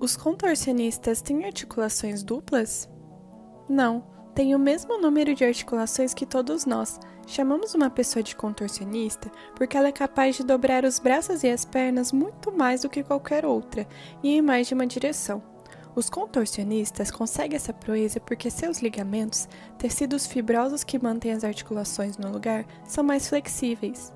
Os contorcionistas têm articulações duplas? Não, têm o mesmo número de articulações que todos nós. Chamamos uma pessoa de contorcionista porque ela é capaz de dobrar os braços e as pernas muito mais do que qualquer outra e em mais de uma direção. Os contorcionistas conseguem essa proeza porque seus ligamentos, tecidos fibrosos que mantêm as articulações no lugar, são mais flexíveis.